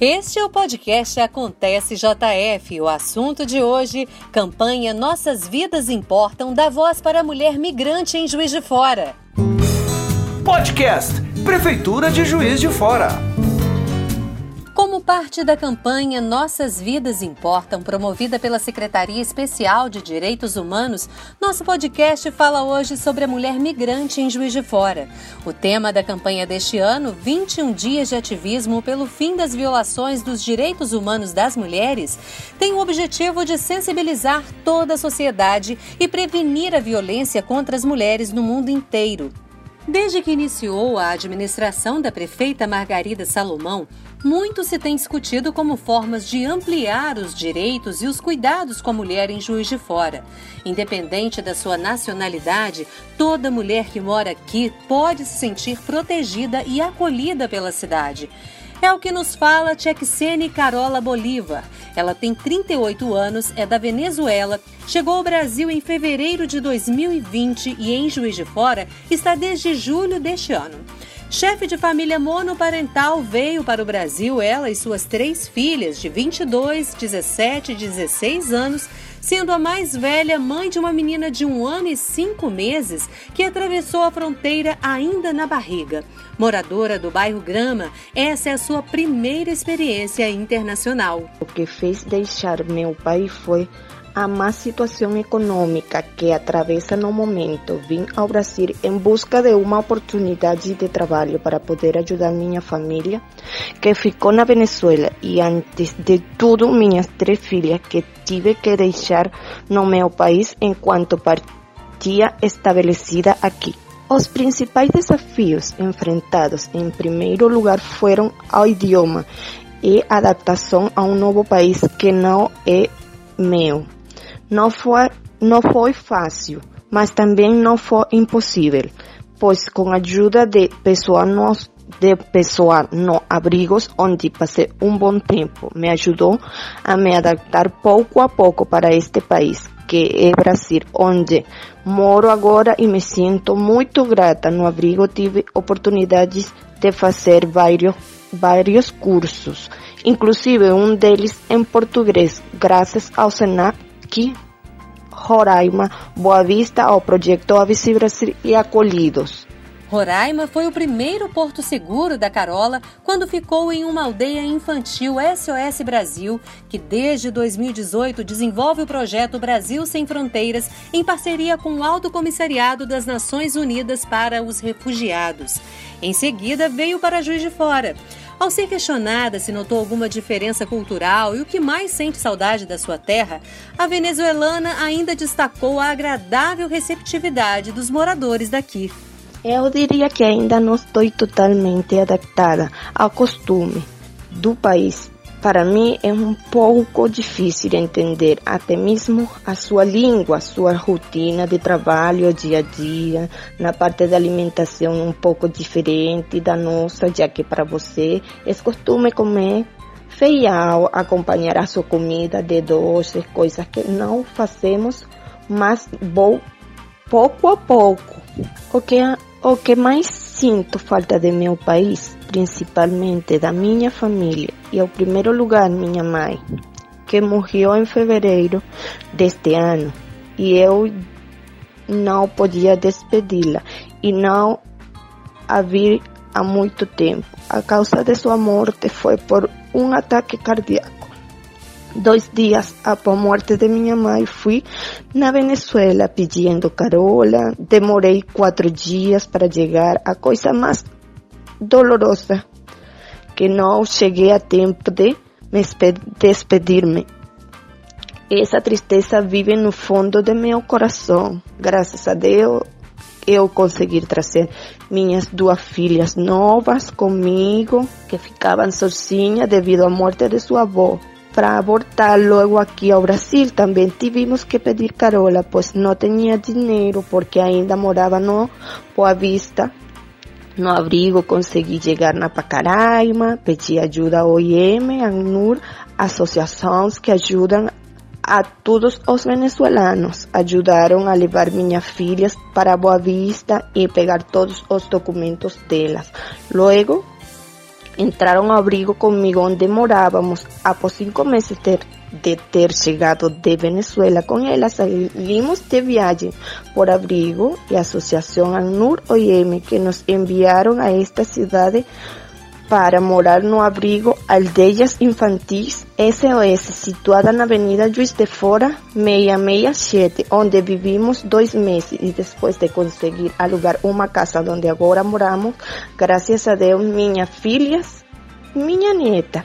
Este é o podcast Acontece JF. O assunto de hoje: campanha Nossas Vidas Importam da voz para a mulher migrante em Juiz de Fora. Podcast Prefeitura de Juiz de Fora. Parte da campanha Nossas Vidas Importam, promovida pela Secretaria Especial de Direitos Humanos, nosso podcast fala hoje sobre a mulher migrante em Juiz de Fora. O tema da campanha deste ano, 21 dias de ativismo pelo fim das violações dos direitos humanos das mulheres, tem o objetivo de sensibilizar toda a sociedade e prevenir a violência contra as mulheres no mundo inteiro. Desde que iniciou a administração da prefeita Margarida Salomão, muito se tem discutido como formas de ampliar os direitos e os cuidados com a mulher em Juiz de Fora. Independente da sua nacionalidade, toda mulher que mora aqui pode se sentir protegida e acolhida pela cidade. É o que nos fala Tchexene Carola Bolívar. Ela tem 38 anos, é da Venezuela, chegou ao Brasil em fevereiro de 2020 e em Juiz de Fora está desde julho deste ano. Chefe de família monoparental, veio para o Brasil ela e suas três filhas, de 22, 17 e 16 anos, sendo a mais velha mãe de uma menina de um ano e cinco meses que atravessou a fronteira ainda na barriga. Moradora do bairro Grama, essa é a sua primeira experiência internacional. O que fez deixar meu pai foi a má situação econômica que atravessa no momento, vim ao Brasil em busca de uma oportunidade de trabalho para poder ajudar minha família, que ficou na Venezuela, e antes de tudo, minhas três filhas que tive que deixar no meu país enquanto partia estabelecida aqui. Os principais desafios enfrentados, em primeiro lugar, foram o idioma e adaptação a um novo país que não é meu. Não foi, não foi fácil, mas também não foi impossível, pois com a ajuda de pessoal nos de pessoal no abrigos onde passei um bom tempo me ajudou a me adaptar pouco a pouco para este país que é Brasil, onde moro agora e me sinto muito grata. No abrigo tive oportunidades de fazer vários, vários cursos, inclusive um deles em português, graças ao Senac Roraima, Boa Vista, ao projeto Avisi Brasil e Acolhidos. Roraima foi o primeiro porto seguro da Carola quando ficou em uma aldeia infantil SOS Brasil, que desde 2018 desenvolve o projeto Brasil Sem Fronteiras em parceria com o Alto Comissariado das Nações Unidas para os Refugiados. Em seguida, veio para Juiz de Fora. Ao ser questionada se notou alguma diferença cultural e o que mais sente saudade da sua terra, a venezuelana ainda destacou a agradável receptividade dos moradores daqui. Eu diria que ainda não estou totalmente adaptada ao costume do país para mim é um pouco difícil entender até mesmo a sua língua, sua rotina de trabalho, dia a dia, na parte da alimentação um pouco diferente da nossa, já que para você é costume comer feial, acompanhar a sua comida de doces, coisas que não fazemos, mas vou pouco a pouco. O que, o que mais sinto falta de meu país principalmente da minha família e, ao primeiro lugar, minha mãe, que morreu em fevereiro deste ano e eu não podia despedi-la e não a vi há muito tempo. A causa de sua morte foi por um ataque cardíaco. Dois dias após a morte de minha mãe, fui na Venezuela pedindo carola. Demorei quatro dias para chegar. A coisa mais dolorosa que não cheguei a tempo de me despedir-me. Essa tristeza vive no fundo de meu coração. Graças a Deus, eu consegui trazer minhas duas filhas novas comigo, que ficavam sozinhas devido à morte de sua avó. Para abortar logo aqui ao Brasil, também tivemos que pedir carola, pois não tinha dinheiro, porque ainda morava no Boa Vista, no abrigo consegui chegar na Pacaraima, pedi ajuda ao IEM, ANUR, associações que ajudam a todos os venezuelanos. Ajudaram a levar minhas filhas para Boa Vista e pegar todos os documentos delas. Logo, entraram ao abrigo comigo onde morávamos. Após cinco meses ter, de ter chegado de Venezuela com ela, saímos de viagem por abrigo e a Associação Anur OIM que nos enviaram a esta cidade para morar no abrigo Aldeias Infantis SOS, situada na Avenida Juiz de Fora 667, onde vivimos dois meses. E depois de conseguir alugar uma casa onde agora moramos, graças a Deus, minhas filhas, minha neta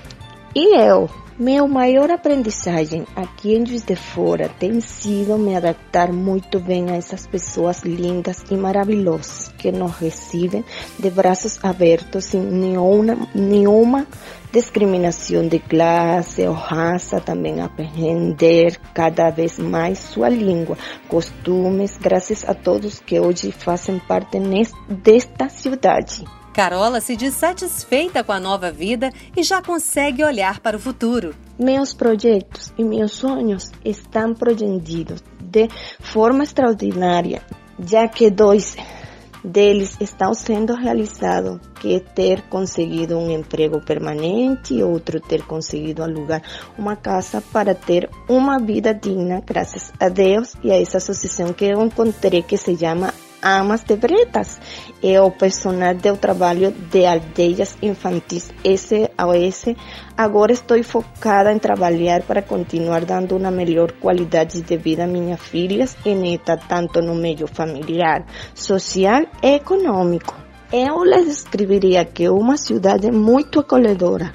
e eu meu maior aprendizagem aqui em Juiz de Fora tem sido me adaptar muito bem a essas pessoas lindas e maravilhosas que nos recebem de braços abertos sem nenhuma, nenhuma discriminação de classe ou raça, também aprender cada vez mais sua língua, costumes, graças a todos que hoje fazem parte desta cidade. Carola se diz satisfeita com a nova vida e já consegue olhar para o futuro. Meus projetos e meus sonhos estão progredindo de forma extraordinária, já que dois deles estão sendo realizados, que é ter conseguido um emprego permanente e outro ter conseguido alugar uma casa para ter uma vida digna, graças a Deus e a essa associação que eu encontrei que se chama Amas de Bretas é o personal do trabalho de aldeias infantis SOS. Agora estou focada em trabalhar para continuar dando uma melhor qualidade de vida a minhas filhas e neta, tanto no meio familiar, social e econômico. Eu les escreveria que é uma cidade muito acolhedora,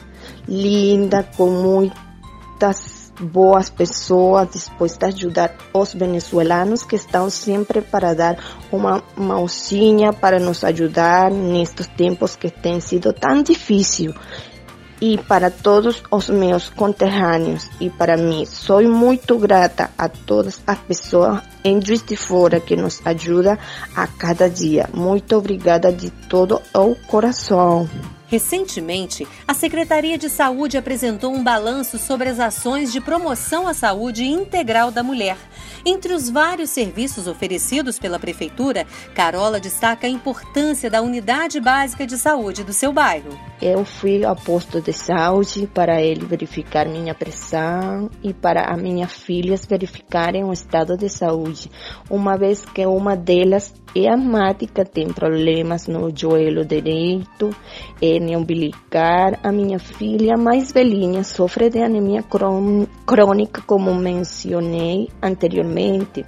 linda, com muitas boas pessoas dispostas a ajudar os venezuelanos que estão sempre para dar uma mãozinha para nos ajudar nestes tempos que têm sido tão difíceis. E para todos os meus conterrâneos e para mim, sou muito grata a todas as pessoas em Juiz de Fora que nos ajudam a cada dia. Muito obrigada de todo o coração. Recentemente, a Secretaria de Saúde apresentou um balanço sobre as ações de promoção à saúde integral da mulher. Entre os vários serviços oferecidos pela Prefeitura, Carola destaca a importância da unidade básica de saúde do seu bairro. Eu fui ao posto de saúde para ele verificar minha pressão e para as minhas filhas verificarem o estado de saúde, uma vez que uma delas é asmática, tem problemas no joelho direito, hernia umbilical. A minha filha mais velhinha sofre de anemia crônica, como mencionei anteriormente.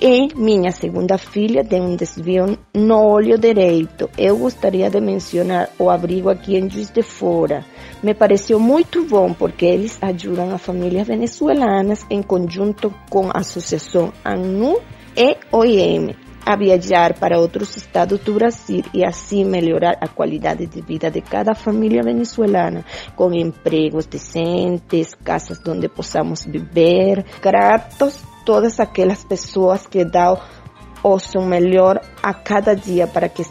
E minha segunda filha tem um desvio no olho direito. Eu gostaria de mencionar o abrigo aqui em Juiz de Fora. Me pareceu muito bom porque eles ajudam as famílias venezuelanas em conjunto com a Associação ANU e OIM a viajar para outros estados do Brasil e assim melhorar a qualidade de vida de cada família venezuelana, com empregos decentes, casas onde possamos viver, gratos todas aquelas pessoas que dão o seu melhor a cada dia para que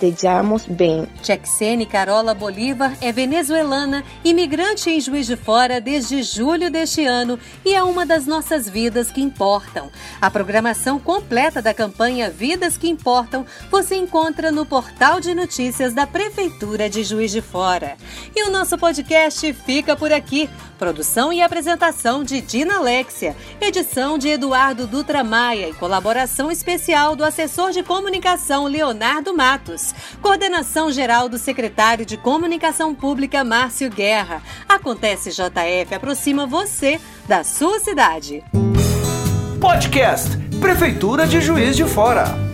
estejamos bem. Chexene Carola Bolívar é venezuelana, imigrante em Juiz de Fora desde julho deste ano e é uma das nossas vidas que importam. A programação completa da campanha Vidas que Importam você encontra no portal de notícias da Prefeitura de Juiz de Fora. E o nosso podcast fica por aqui. Produção e apresentação de Dina Alexia, edição de Eduardo Dutra Maia e colaboração especial do assessor de comunicação Leonardo Matos. Coordenação geral do secretário de Comunicação Pública, Márcio Guerra. Acontece JF aproxima você da sua cidade. Podcast Prefeitura de Juiz de Fora.